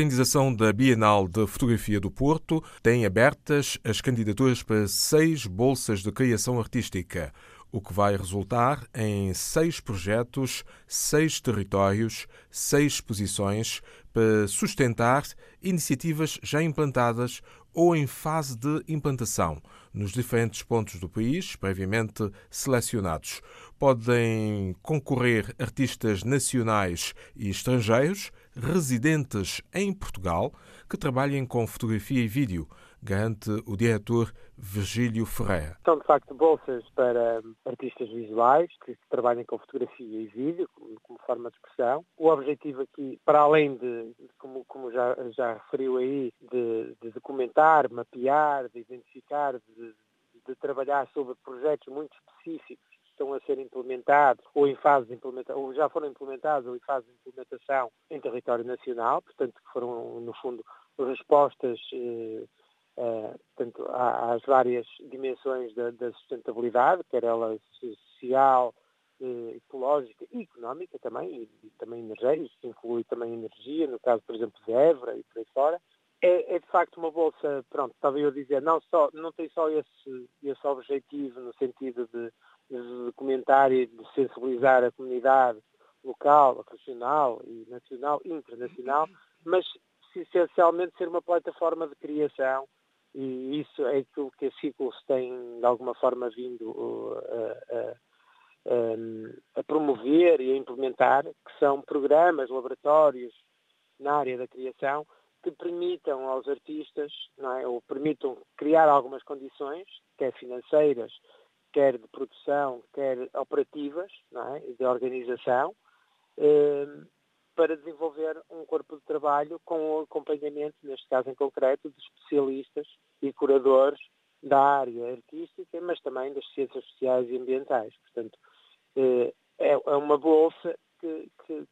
organização da Bienal de Fotografia do Porto tem abertas as candidaturas para seis bolsas de criação artística, o que vai resultar em seis projetos, seis territórios, seis exposições para sustentar iniciativas já implantadas ou em fase de implantação nos diferentes pontos do país, previamente selecionados. Podem concorrer artistas nacionais e estrangeiros residentes em Portugal que trabalhem com fotografia e vídeo, garante o diretor Virgílio Ferreira. São, de facto, bolsas para artistas visuais que trabalhem com fotografia e vídeo como, forma de expressão. O objetivo aqui, para além de, como, como já, já referiu aí, de, de documentar, mapear, de identificar, de, de trabalhar sobre projetos muito específicos estão a ser implementados ou em fase de implementação, ou já foram implementados ou em fase de implementação em território nacional, portanto que foram no fundo respostas eh, eh, portanto, às várias dimensões da, da sustentabilidade, quer ela social, eh, ecológica e económica também, e, e também energética, isso inclui também energia, no caso, por exemplo, de Évora e por aí fora. É, é, de facto uma bolsa, pronto, estava eu a dizer, não, só, não tem só esse, esse objetivo no sentido de, de documentar e de sensibilizar a comunidade local, regional e nacional internacional, mas essencialmente ser uma plataforma de criação e isso é aquilo que a Ciclos tem de alguma forma vindo uh, a, a, a, promover e a implementar, que são programas, laboratórios na área da criação que permitam aos artistas, é, ou permitam criar algumas condições, quer financeiras, quer de produção, quer operativas, é, de organização, uh, para desenvolver um corpo de trabalho com o acompanhamento, neste caso em concreto, de especialistas e curadores da área artística, mas também das ciências sociais e ambientais. Portanto, eh, é, é uma bolsa que, que,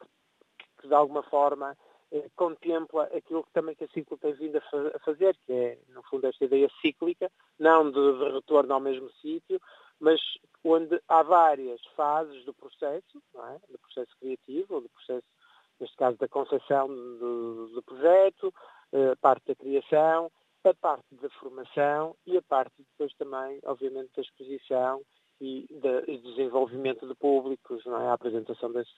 que de alguma forma eh, contempla aquilo que também que a ciclo tem vindo a fazer, que é, no fundo, esta ideia cíclica, não de, de retorno ao mesmo sítio, mas onde há várias fases do processo, é? do processo criativo, ou do processo neste caso da concepção do, do projeto, a parte da criação, a parte da formação e a parte depois também, obviamente, da exposição e de, desenvolvimento de públicos, é? a apresentação desse,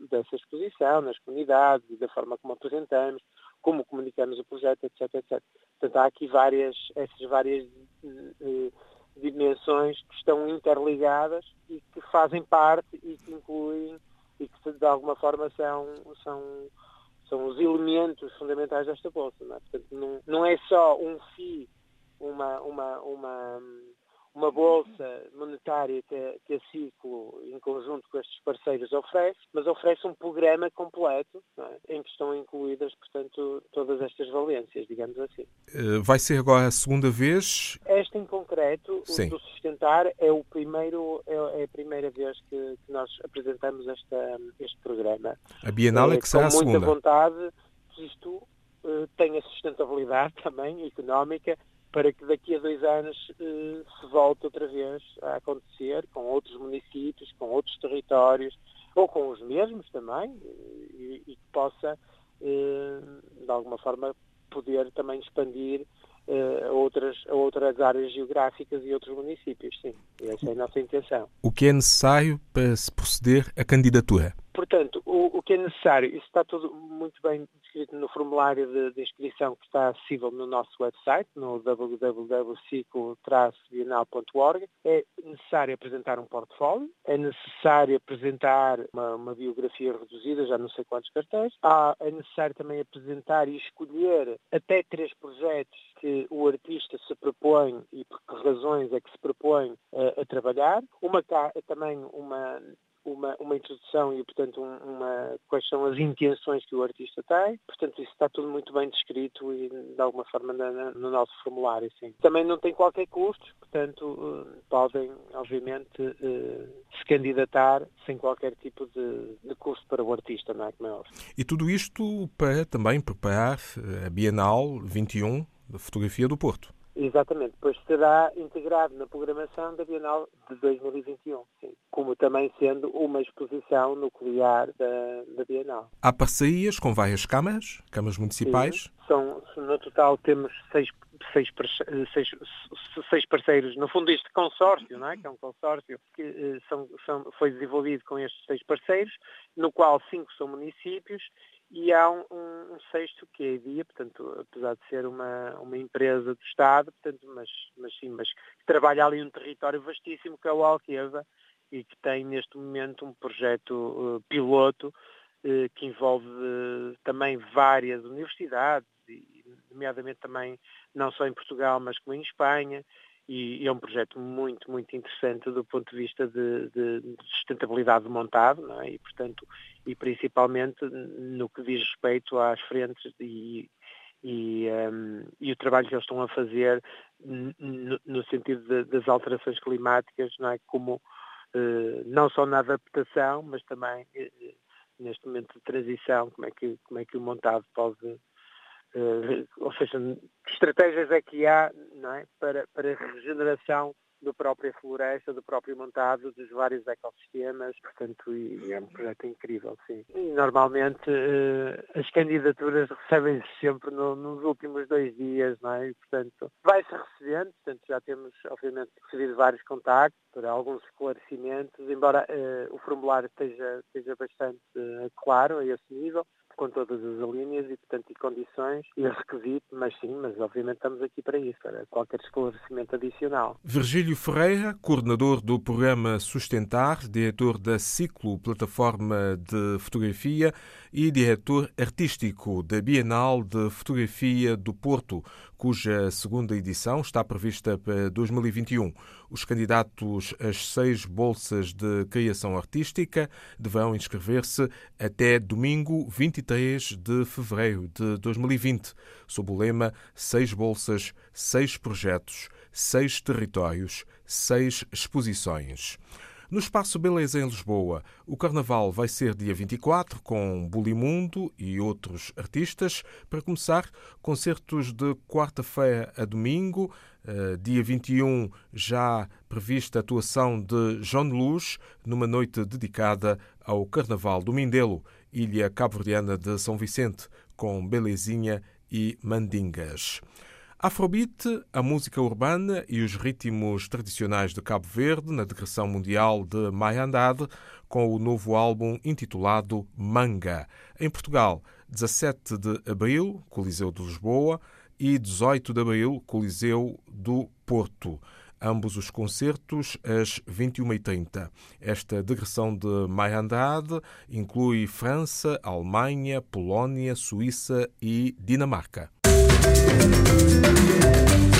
dessa exposição nas comunidades e da forma como apresentamos, como comunicamos o projeto, etc. etc. Portanto, há aqui várias, essas várias eh, dimensões que estão interligadas e que fazem parte e que incluem e que de alguma forma são, são, são os elementos fundamentais desta bolsa. Não é? Portanto, não, não é só um FII, uma, uma, uma, uma bolsa monetária que a, que a Ciclo, em conjunto com estes parceiros, oferece, mas oferece um programa completo é? em que estão incluídas, portanto, todas estas valências, digamos assim. Eh, vai ser agora a segunda vez? Esta em concreto, Sim. o do Sustentar, é, o primeiro, é, é a primeira vez que, que, nós apresentamos esta, este programa. A Bienal é, é que será a segunda. Com muita vontade que isto uh, tenha sustentabilidade também económica para que daqui a dois anos eh, se volte outra vez a acontecer com outros municípios, com outros territórios, ou com os mesmos também, e, e que possa, eh, de alguma forma, poder também expandir uh, outras, outras áreas geográficas e outros municípios, sim. Essa é a nossa intenção. O que é necessário para se proceder à candidatura? Portanto, o, o que é necessário, isso está tudo muito bem descrito no formulário de, de inscrição que está acessível no nosso website, no www.ciclo-bienal.org. É necessário apresentar um portfólio, é necessário apresentar uma, uma biografia reduzida, já não sei quantos cartões. Há, é necessário também apresentar e escolher até três projetos que o artista se propõe e por que razões é que se propõe uh, a trabalhar. Uma também uma uma, uma introdução e, portanto, uma, quais são as intenções que o artista tem. Portanto, isso está tudo muito bem descrito e, de alguma forma, na, no nosso formulário. Sim. Também não tem qualquer custo, portanto, eh, podem, obviamente, eh, se candidatar sem qualquer tipo de, de custo para o artista, não é? Como é óbvio. E tudo isto para também preparar a Bienal 21 da Fotografia do Porto. Exatamente, depois será integrado na programação da Bienal de 2021, sim, como também sendo uma exposição nuclear da, da Bienal. Há parcerias com várias câmaras, câmaras municipais? Sim, são, no total temos seis, seis, seis, seis parceiros, no fundo este consórcio, não é? que é um consórcio que eh, são, são, foi desenvolvido com estes seis parceiros, no qual cinco são municípios e há um, um, sexto que é a IDIA, portanto, apesar de ser uma, uma empresa do Estado, portanto, mas, mas sim, mas que trabalha ali um território vastíssimo que é o Alqueva e que tem neste momento um projeto uh, piloto uh, que envolve uh, também várias universidades, e, nomeadamente também não só em Portugal, mas como em Espanha, e, é um projeto muito, muito interessante do ponto de vista de, de sustentabilidade montado, é? e portanto, e principalmente no que diz respeito às frentes e, um, e o trabalho que eles estão a fazer no, no sentido das alterações climáticas, não é? Como uh, não só na adaptação, mas também uh, neste momento de transição, como é que, como é que o montado pode ou seja, que estratégias é que há é? para, para a regeneração da própria floresta, do próprio montado, dos vários ecossistemas, portanto, e, é um projeto incrível, sim. E, normalmente uh, as candidaturas recebem-se sempre no, nos últimos dois dias, não é? E, portanto, vai-se recebendo, portanto, já temos, obviamente, recebido vários contactos para alguns esclarecimentos, embora uh, o formulário esteja, esteja bastante uh, claro a esse nível, com todas as linhas e, portanto, e condições e requisitos, mas sim, mas obviamente estamos aqui para isso, para qualquer esclarecimento adicional. Virgílio Ferreira, coordenador do programa Sustentar, diretor da Ciclo Plataforma de Fotografia e diretor artístico da Bienal de Fotografia do Porto, cuja segunda edição está prevista para 2021. Os candidatos às seis bolsas de criação artística deverão inscrever-se até domingo 23 de fevereiro de 2020, sob o lema Seis bolsas, seis projetos, seis territórios, seis exposições. No Espaço Beleza em Lisboa, o Carnaval vai ser dia 24, com Bulimundo e outros artistas. Para começar, concertos de quarta-feira a domingo. Uh, dia 21, já prevista a atuação de João Luz, numa noite dedicada ao Carnaval do Mindelo, ilha cabo-verdiana de São Vicente, com Belezinha e Mandingas. Afrobeat, a música urbana e os ritmos tradicionais de Cabo Verde na digressão mundial de Mayandade, com o novo álbum intitulado Manga. Em Portugal, 17 de abril, Coliseu de Lisboa, e 18 de abril, Coliseu do Porto. Ambos os concertos às 21h30. Esta digressão de Mayandade inclui França, Alemanha, Polónia, Suíça e Dinamarca. Música